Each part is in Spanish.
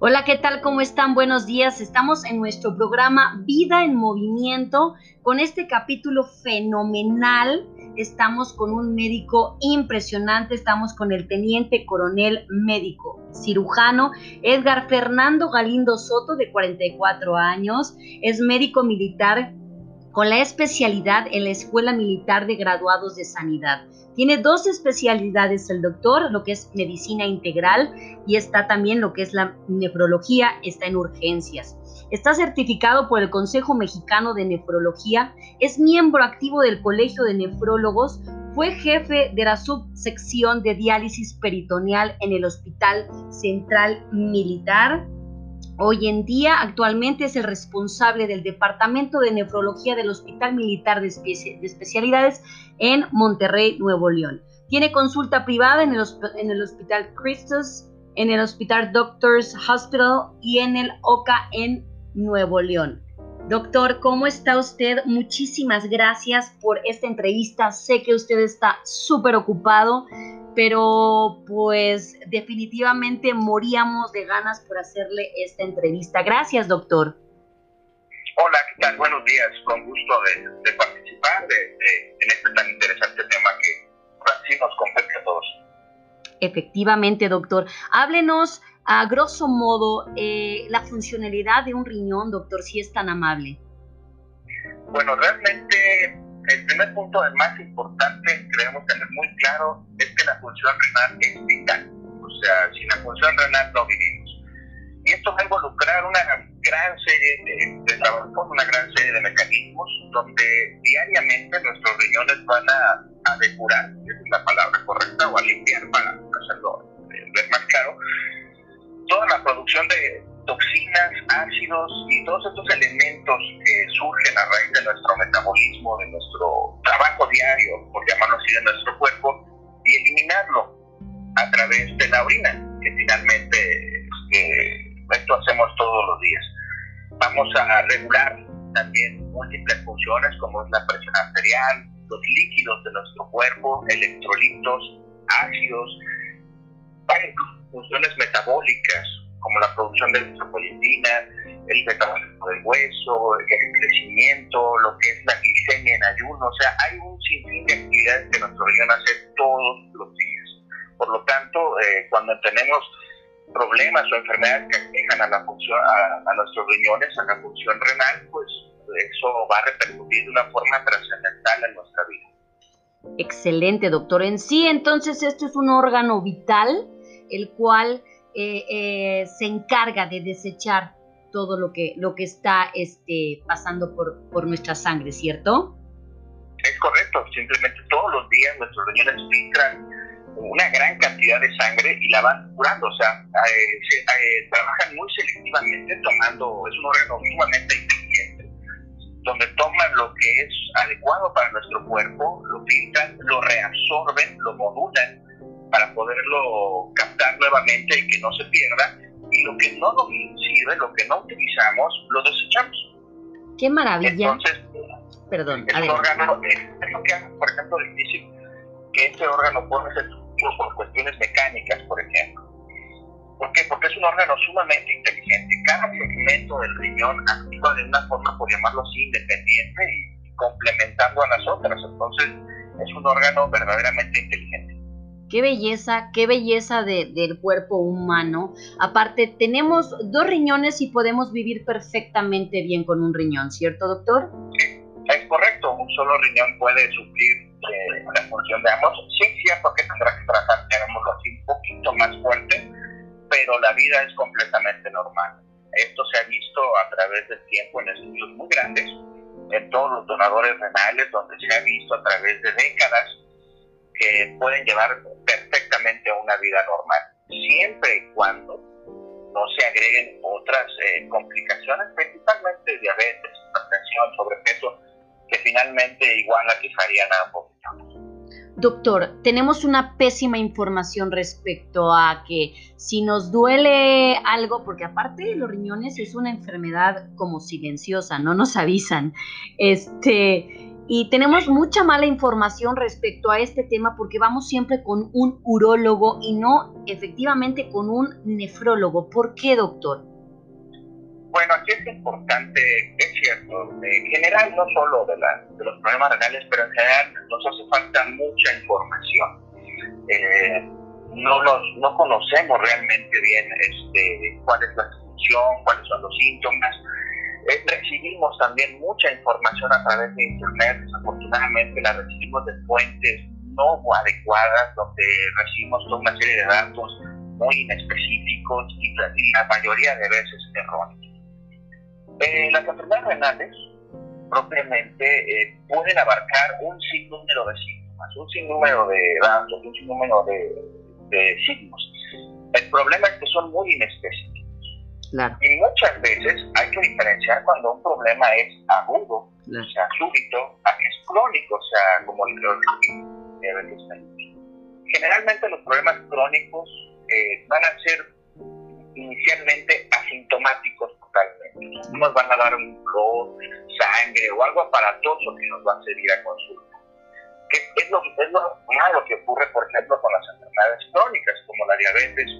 Hola, ¿qué tal? ¿Cómo están? Buenos días. Estamos en nuestro programa Vida en Movimiento con este capítulo fenomenal. Estamos con un médico impresionante, estamos con el teniente coronel médico cirujano Edgar Fernando Galindo Soto, de 44 años. Es médico militar con la especialidad en la Escuela Militar de Graduados de Sanidad. Tiene dos especialidades el doctor, lo que es medicina integral y está también lo que es la nefrología, está en urgencias. Está certificado por el Consejo Mexicano de Nefrología, es miembro activo del Colegio de Nefrólogos, fue jefe de la subsección de diálisis peritoneal en el Hospital Central Militar, Hoy en día, actualmente es el responsable del Departamento de Nefrología del Hospital Militar de, Especialidades en Monterrey, Nuevo León. Tiene consulta privada en el, Hospital Christus, en el Hospital Doctors Hospital y en el OCA en Nuevo León. Doctor, ¿cómo está usted? Muchísimas gracias por esta entrevista. Sé que usted está súper ocupado pero pues definitivamente moríamos de ganas por hacerle esta entrevista. Gracias, doctor. Hola, ¿qué tal? Buenos días. Con gusto de, participar en este tan interesante tema que así nos compete a todos. Efectivamente, doctor. Háblenos a grosso modo eh, la funcionalidad de un riñón, doctor, si es tan amable. Bueno, realmente el primer punto, el más importante, que debemos tener muy claro, es que la función renal es vital. O sea, sin la función renal no vivimos. Y esto va a involucrar una gran serie de, una gran serie de mecanismos, donde diariamente nuestros riñones van a, a depurar, esa es la palabra correcta, o a limpiar para hacerlo eh, ver más claro, toda la producción de toxinas, ácidos y todos estos elementos que surgen a raíz de nuestro metabolismo, de nuestro trabajo diario, por llamarlo así, de nuestro cuerpo, y eliminarlo a través de la orina, que finalmente esto hacemos todos los días. Vamos a regular también múltiples funciones como es la presión arterial, los líquidos de nuestro cuerpo, electrolitos, ácidos, funciones metabólicas como la producción de metropolitina, el metabolismo del hueso, el crecimiento, lo que es la glicemia en ayuno. O sea, hay un sinfín de actividades que nuestro riñón hace todos los días. Por lo tanto, eh, cuando tenemos problemas o enfermedades que aquejan a, la función, a, nuestros riñones, a la función renal, pues eso va a repercutir de una forma trascendental en nuestra vida. Excelente, doctor. En sí, entonces, esto es un órgano vital, el cual eh, eh, se encarga de desechar todo lo que, lo que está este, pasando por, por nuestra sangre, ¿cierto? Es correcto, simplemente todos los días nuestros riñones filtran una gran cantidad de sangre y la van curando, o sea, eh, trabajan muy selectivamente tomando, es un órgano sumamente inteligente, donde toman lo que es adecuado para nuestro cuerpo, lo filtran, lo reabsorben, lo modulan para poderlo captar nuevamente y que no se pierda. Y lo que no nos sirve, lo que no utilizamos, lo desechamos. ¡Qué maravilla! Entonces, perdón, el órgano, es, lo que hace, por ejemplo, difícil que este órgano pueda ser por cuestiones mecánicas, por ejemplo. ¿Por qué? Porque es un órgano sumamente inteligente. Cada segmento del riñón actúa de una forma, por llamarlo así, independiente y complementando a las otras. Entonces, es un órgano verdaderamente inteligente. Qué belleza, qué belleza del cuerpo humano. Aparte, tenemos dos riñones y podemos vivir perfectamente bien con un riñón, ¿cierto, doctor? Es correcto. Un solo riñón puede suplir eh, la función de ambos. Sí, es cierto que tendrá que tratar, llamémoslo así, un poquito más fuerte, pero la vida es completamente normal. Esto se ha visto a través del tiempo en estudios muy grandes, en todos los donadores renales, donde se ha visto a través de décadas que pueden llevar perfectamente a una vida normal, siempre y cuando no se agreguen otras eh, complicaciones, principalmente diabetes, hipertensión, sobrepeso, que finalmente igual aquejarían a ambos. Doctor, tenemos una pésima información respecto a que si nos duele algo, porque aparte de los riñones es una enfermedad como silenciosa, no nos avisan. Este, Y tenemos mucha mala información respecto a este tema porque vamos siempre con un urólogo y no efectivamente con un nefrólogo. ¿Por qué, doctor? Bueno, aquí es importante, es cierto, en general no solo de, de los problemas renales, pero en general nos hace falta mucha información. Eh, no, nos, no conocemos realmente bien este, cuál es la función, cuáles son los síntomas. Eh, recibimos también mucha información a través de Internet, desafortunadamente la recibimos de fuentes no adecuadas, donde recibimos toda una serie de datos muy inespecíficos y, la mayoría de veces erróneos. Eh, las enfermedades renales propiamente eh, pueden abarcar un sinnúmero de síntomas, un sinnúmero de datos, un sinnúmero de, de signos. El problema es que son muy inespecíficos. Y muchas veces hay que diferenciar cuando un problema es agudo, o sea, súbito, a que es crónico, o sea, como el Generalmente los problemas crónicos eh, van a ser inicialmente asintomáticos totalmente. Nos van a dar un flor, sangre o algo aparatoso que nos va a servir a consulta. Que es lo, es lo malo que ocurre, por ejemplo, con las enfermedades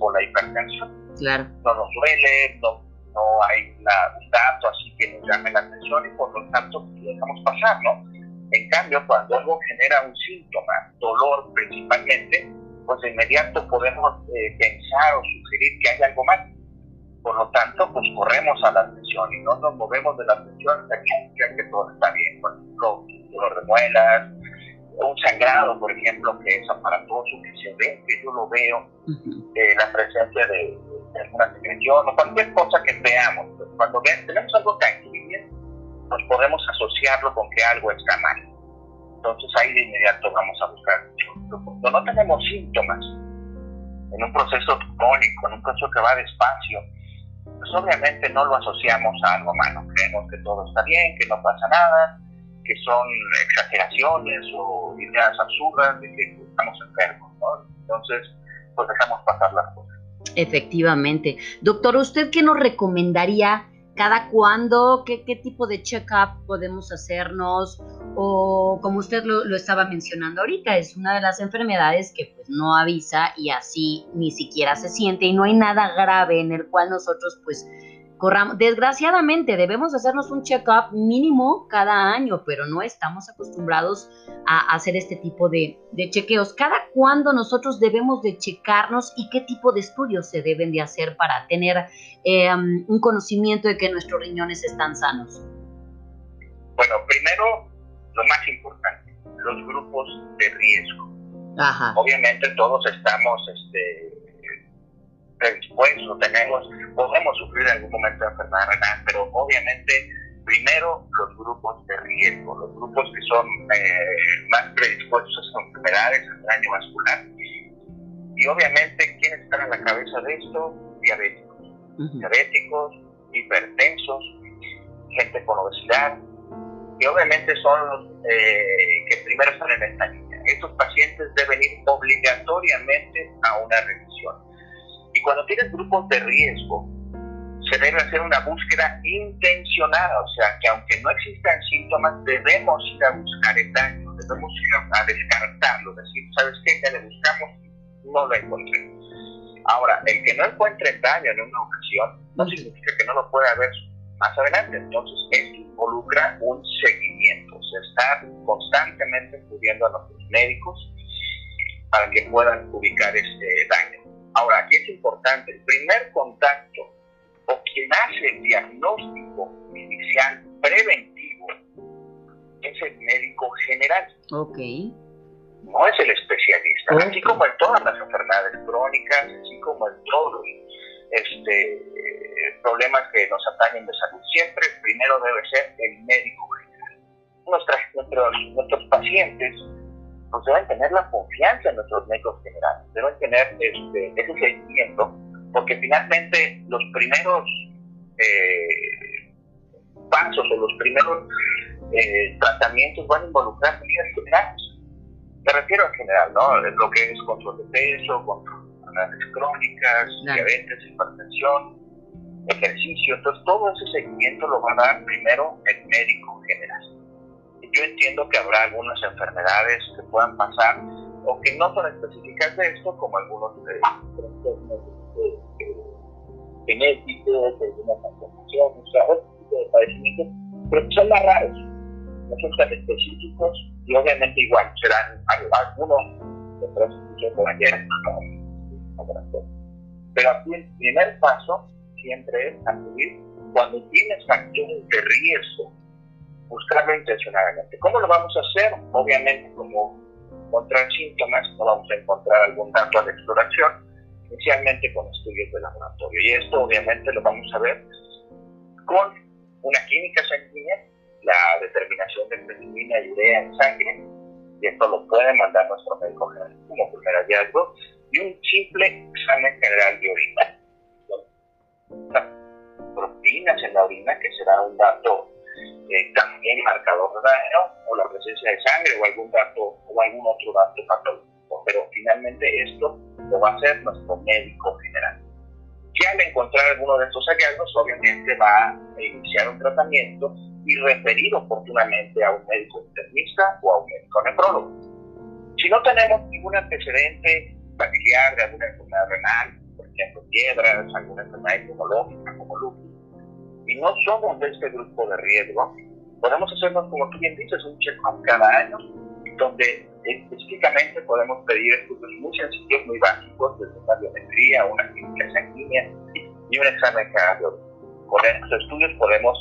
o la hipertensión Claro. No nos duele, no, no hay un dato así que nos llame la atención y por lo tanto lo dejamos pasar, ¿no? En cambio, cuando algo genera un síntoma, dolor principalmente, pues de inmediato podemos eh, pensar o sugerir que hay algo mal. Por lo tanto, pues corremos a la atención y no nos movemos de la atención hasta que, que todo está bien. Por ejemplo, dolor de muelas, un sangrado, por ejemplo, que es aparatoso, que se ve, que yo lo veo, eh, la presencia de, alguna secreción o cualquier cosa que veamos. Cuando tenemos algo tangible, nos podemos asociarlo con que algo está mal. Entonces ahí de inmediato vamos a buscar. Cuando no tenemos síntomas, en un proceso crónico, en un proceso que va despacio, pues obviamente no lo asociamos a algo malo. Creemos que todo está bien, que no pasa nada, que son exageraciones o ideas absurdas de que estamos enfermos, ¿no? Entonces, pues dejamos pasar las cosas. Efectivamente. Doctor, ¿usted qué nos recomendaría? ¿Cada cuándo? ¿Qué, qué tipo de check-up podemos hacernos? O como usted lo, lo, estaba mencionando ahorita, es una de las enfermedades que pues no avisa y así ni siquiera se siente y no hay nada grave en el cual nosotros pues corramos. Desgraciadamente debemos hacernos un check-up mínimo cada año, pero no estamos acostumbrados a hacer este tipo de, chequeos. ¿Cada cuándo nosotros debemos de checarnos y qué tipo de estudios se deben de hacer para tener em, un conocimiento de que nuestros riñones están sanos? Bueno, primero, lo más importante, los grupos de riesgo. Obviamente todos estamos este, predispuestos, tenemos, podemos sufrir en algún momento de enfermedad renal, pero obviamente primero los grupos de riesgo, los grupos que son eh, más predispuestos a enfermedades, al daño vascular. Y obviamente, ¿quiénes están a la cabeza de esto? Diabéticos. Diabéticos, hipertensos, gente con obesidad, y obviamente son los eh, que primero están en esta línea. Estos pacientes deben ir obligatoriamente a una revisión cuando tienes grupos de riesgo, se debe hacer una búsqueda intencionada, o sea, que aunque no existan síntomas, debemos ir a buscar el daño, debemos ir a, descartarlo, decir, ¿sabes qué? Ya le buscamos, no lo encontré. Ahora, el que no encuentre el daño en una ocasión, no significa que no lo pueda ver más adelante. Entonces, esto involucra un seguimiento, o sea, estar constantemente acudiendo a nuestros médicos para que puedan ubicar este daño. Ahora, aquí es importante, el primer contacto o quien hace el diagnóstico inicial preventivo es el médico general. Ok. No es el especialista. Así como en todas las enfermedades crónicas, así como en todos los este, problemas que nos atañen de salud, siempre primero debe ser el médico general. nuestros, nuestros pacientes pues deben tener la confianza en nuestros médicos generales, deben tener este, ese seguimiento, porque finalmente los primeros eh, pasos o los primeros eh, tratamientos van a involucrar medidas generales. Me refiero en general, ¿no? Lo que es control de peso, control de enfermedades crónicas, diabetes, hipertensión, ejercicio. Entonces, todo ese seguimiento lo va a dar primero el médico general. Yo entiendo que habrá algunas enfermedades que puedan pasar o que no son específicas de esto, como algunos eh, genéticos, algunas malformaciones, otro tipo de padecimientos, pero son más raros, no son tan específicos y obviamente igual serán algunos de transmisión por ayer, pero aquí el primer paso siempre es acudir cuando tienes factores de riesgo, buscarlo intencionadamente. ¿Cómo lo vamos a hacer? Obviamente, como encontrar síntomas, no vamos a encontrar algún dato de exploración, inicialmente con estudios de laboratorio. Y esto obviamente lo vamos a ver con una química sanguínea, la determinación de creatinina y urea en sangre, y esto lo puede mandar nuestro médico general como primer hallazgo, y un simple examen general de orina. Proteínas en la orina, que será un dato eh, también marcador de daño, o la presencia de sangre, o algún dato, o algún otro dato patológico. Pero finalmente esto lo va a hacer nuestro médico general. Si al encontrar alguno de estos hallazgos, obviamente va a iniciar un tratamiento y referir oportunamente a un médico internista o a un médico nefrólogo. Si no tenemos ningún antecedente familiar de alguna enfermedad renal, por ejemplo, piedras, alguna enfermedad inmunológica como lupus, y no somos de este grupo de riesgo, podemos hacernos, como tú bien dices, un check-up cada año, donde específicamente podemos pedir estudios muy sencillos, muy básicos, desde una biometría, una química sanguínea y un examen cardiológico. Con estos estudios podemos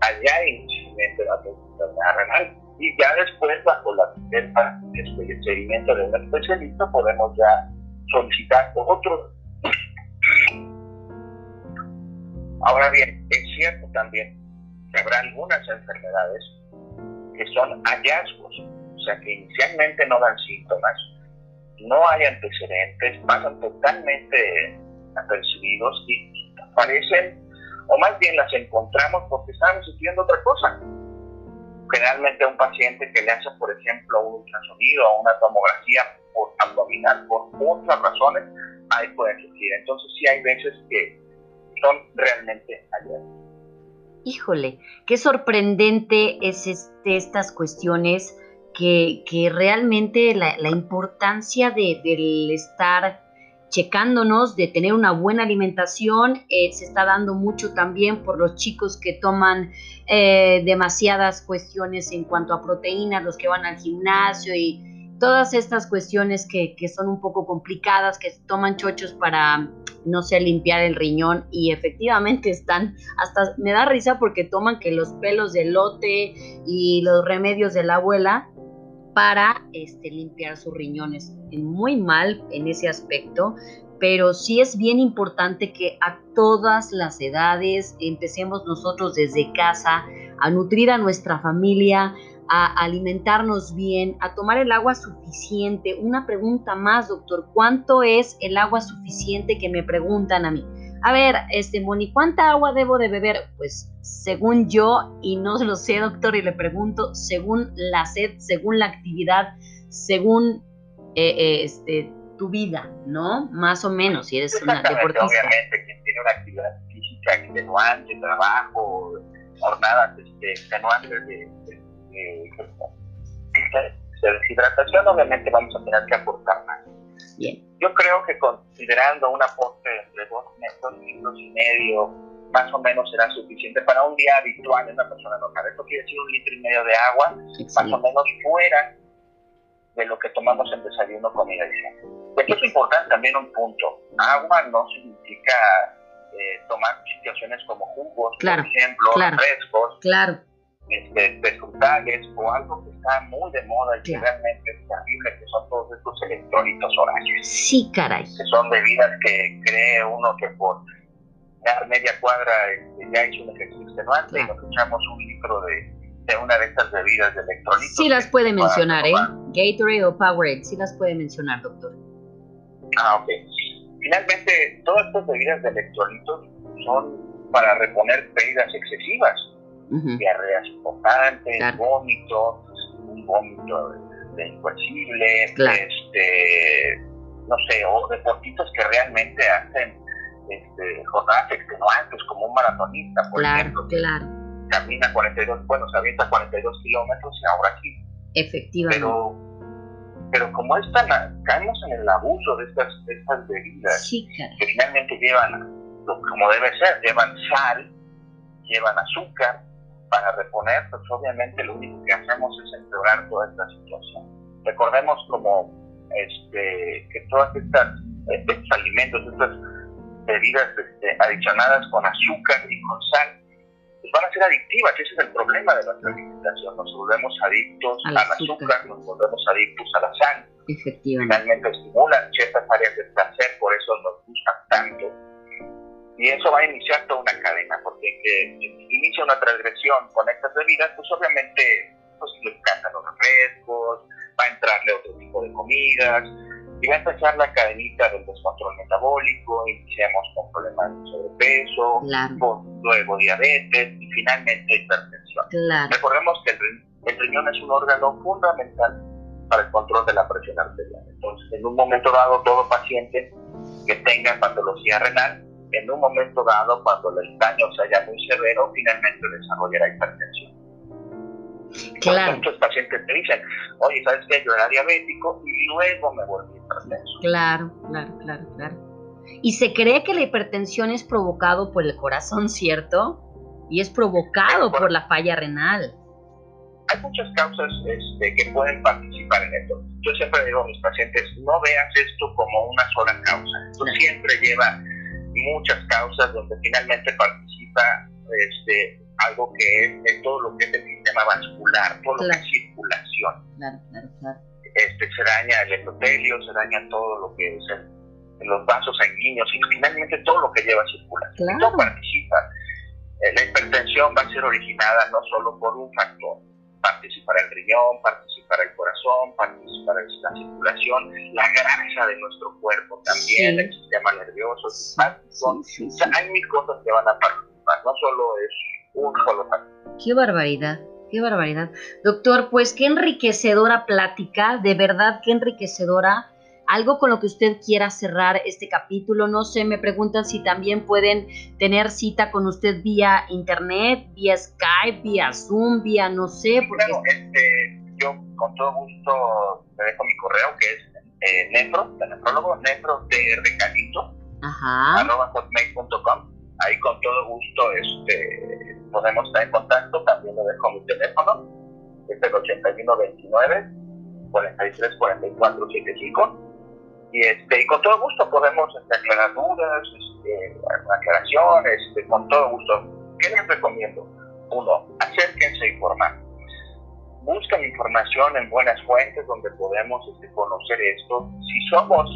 hallar inicialmente la enfermedad renal y ya después, bajo la este, el seguimiento de un especialista, podemos ya solicitar otros. Ahora bien, es cierto también que habrá algunas enfermedades que son hallazgos o sea que inicialmente no dan síntomas, no hay antecedentes, pasan totalmente apercibidos y aparecen, o más bien las encontramos porque están sintiendo otra cosa. Generalmente un paciente que le hace, por ejemplo, un ultrasonido o una tomografía por abdominal por otras razones, ahí pueden surgir. Entonces sí hay veces que son realmente hallazgos. Híjole, qué sorprendente es este, estas cuestiones que, realmente la, importancia de, del estar checándonos, de tener una buena alimentación, eh, se está dando mucho también por los chicos que toman eh, demasiadas cuestiones en cuanto a proteínas, los que van al gimnasio y todas estas cuestiones que, que son un poco complicadas, que toman chochos para, no sé, limpiar el riñón y efectivamente están, hasta me da risa porque toman que los pelos de lote y los remedios de la abuela para este, limpiar sus riñones. Muy mal en ese aspecto, pero sí es bien importante que a todas las edades empecemos nosotros desde casa a nutrir a nuestra familia, a alimentarnos bien, a tomar el agua suficiente. Una pregunta más, doctor, ¿cuánto es el agua suficiente que me preguntan a mí? A ver, este Moni, ¿cuánta agua debo de beber? Pues según yo, y no lo sé, doctor, y le pregunto, según la sed, según la actividad, según eh, eh, este, tu vida, ¿no? Más o menos, si eres una deportista. Obviamente, quien tiene una actividad física extenuante, trabajo, jornadas este, extenuantes de, de, de deshidratación, obviamente vamos a tener que aportar más. Yo creo que considerando un aporte de dos metros, litros y medio, más o menos será suficiente para un día habitual en una persona normal. Esto quiere decir un litro y medio de agua, más o menos fuera de lo que tomamos en desayuno, comida y cena. Esto es importante también un punto. Agua no significa eh, tomar situaciones como jugos, por ejemplo, frescos. Claro este, frutales o algo que está muy de moda y que realmente es terrible, que son todos estos electrolitos horarios. Sí, caray. Que son bebidas que cree uno que por dar media cuadra este, ya hizo un ejercicio extenuante y nos echamos un litro de, de, una de estas bebidas de electrolitos. Sí las puede mencionar, ¿eh? Gatorade o Powerade, sí las puede mencionar, doctor. Ah, ok. Finalmente, todas estas bebidas de electrolitos son para reponer pérdidas excesivas diarreas importantes, vómito, un vómito de este, no sé, o deportistas que realmente hacen este, jornadas extenuantes, como un maratonista, por ejemplo. Claro. camina 42, bueno, se avienta 42 kilómetros y ahora sí. Efectivamente. Pero, pero como están, caemos en el abuso de estas, estas bebidas, que finalmente llevan, como debe ser, llevan sal, llevan azúcar, para reponer, pues obviamente lo único que hacemos es empeorar toda esta situación. Recordemos como este, que todas estas estos alimentos, estas bebidas este, adicionadas con azúcar y con sal, pues van a ser adictivas. Ese es el problema de nuestra alimentación. Nos volvemos adictos al, azúcar. nos volvemos adictos a la sal. Finalmente estimulan ciertas áreas del placer, por eso nos gustan tanto. Y eso va a iniciar toda una cadena, porque que inicia una transgresión con estas bebidas, pues obviamente pues, le encantan los refrescos, va a entrarle otro tipo de comidas, y va a empezar la cadenita del descontrol metabólico, iniciamos con problemas de sobrepeso, luego diabetes y finalmente hipertensión. Recordemos que el, riñón es un órgano fundamental para el control de la presión arterial. Entonces, en un momento dado, todo paciente que tenga patología renal, en un momento dado, cuando el daño sea muy severo, finalmente desarrollará hipertensión. Claro. Muchos pacientes te dicen, oye, ¿sabes qué? Yo era diabético y luego me volví hipertenso. Claro, claro, claro, claro. Y se cree que la hipertensión es provocado por el corazón, ¿cierto? Y es provocado por la falla renal. Hay muchas causas este, que pueden participar en esto. Yo siempre digo a mis pacientes, no veas esto como una sola causa. Esto siempre lleva muchas causas donde finalmente participa este, algo que es, todo lo que es el sistema vascular, todo lo que es circulación. Claro, claro, claro. Este, se daña el endotelio, se daña todo lo que es los vasos sanguíneos y finalmente todo lo que lleva circulación. Claro. Todo participa. Eh, la hipertensión va a ser originada no solo por un factor, participará el riñón, participará el corazón, participará la circulación, la grasa de nuestro cuerpo también, el sistema nervioso, o sea, hay mil cosas que van a participar, no solo es un solo. Qué barbaridad. Qué barbaridad. Doctor, pues qué enriquecedora plática, de verdad qué enriquecedora algo con lo que usted quiera cerrar este capítulo. No sé, me preguntan si también pueden tener cita con usted vía internet, vía Skype, vía Zoom, vía no sé. Porque... este, yo con todo gusto te dejo mi correo que es eh, nefro, de nefrólogo, nefro de recalito, arroba hotmail.com. Ahí con todo gusto este, podemos estar en contacto. También le dejo mi teléfono, es el 8129 43 44 75 y, este, y con todo gusto podemos este, aclarar dudas, este, aclaraciones, este, con todo gusto. ¿Qué les recomiendo? Uno, acérquense a informar. Busquen información en buenas fuentes donde podemos este, conocer esto. Si somos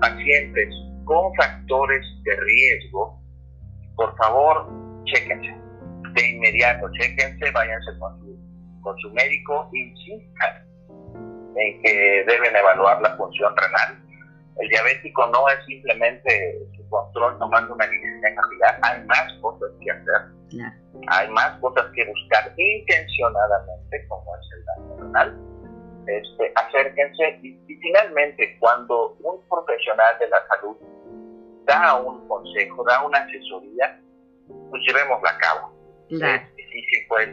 pacientes con factores de riesgo, por favor, chéquense. De inmediato, chéquense, váyanse con su, con su médico, insistan en que deben evaluar la función renal el diabético no es simplemente su control tomando una glicemia capilar, hay más cosas que hacer. Hay más cosas que buscar intencionadamente, como es el daño renal. Este, acérquense y, finalmente cuando un profesional de la salud da un consejo, da una asesoría, pues llevémosla a cabo. Es difícil pues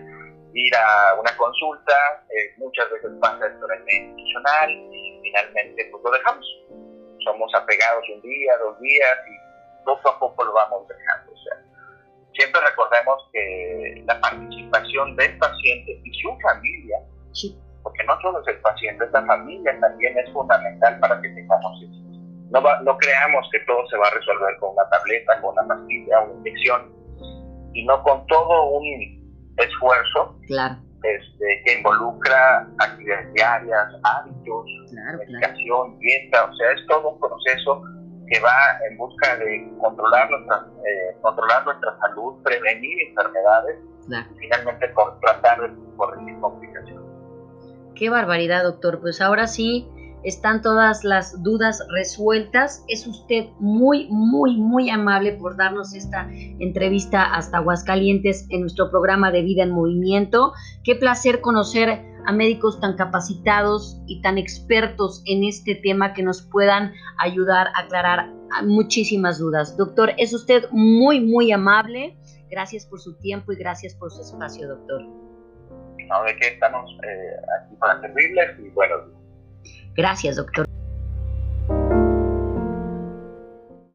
ir a una consulta, eh, muchas veces pasa esto en el institucional y finalmente pues lo dejamos somos apegados un día, dos días y poco a poco lo vamos dejando. O sea, siempre recordemos que la participación del paciente y su familia, porque no solo es el paciente, esta familia también es fundamental para que tengamos eso. No, no creamos que todo se va a resolver con una tableta, con una pastilla, una inyección, sino con todo un esfuerzo claro este, que involucra actividades diarias, hábitos, medicación, dieta, o sea, es todo un proceso que va en busca de controlar nuestra, eh, controlar nuestra salud, prevenir enfermedades y finalmente tratar de corregir complicaciones. Qué barbaridad, doctor. Pues ahora sí, están todas las dudas resueltas. Es usted muy, muy, muy amable por darnos esta entrevista hasta Aguascalientes en nuestro programa de Vida en Movimiento. Qué placer conocer a médicos tan capacitados y tan expertos en este tema que nos puedan ayudar a aclarar muchísimas dudas. Doctor, es usted muy, muy amable. Gracias por su tiempo y gracias por su espacio, doctor. No, qué estamos eh, aquí para servirles y buenos. Gracias, doctor.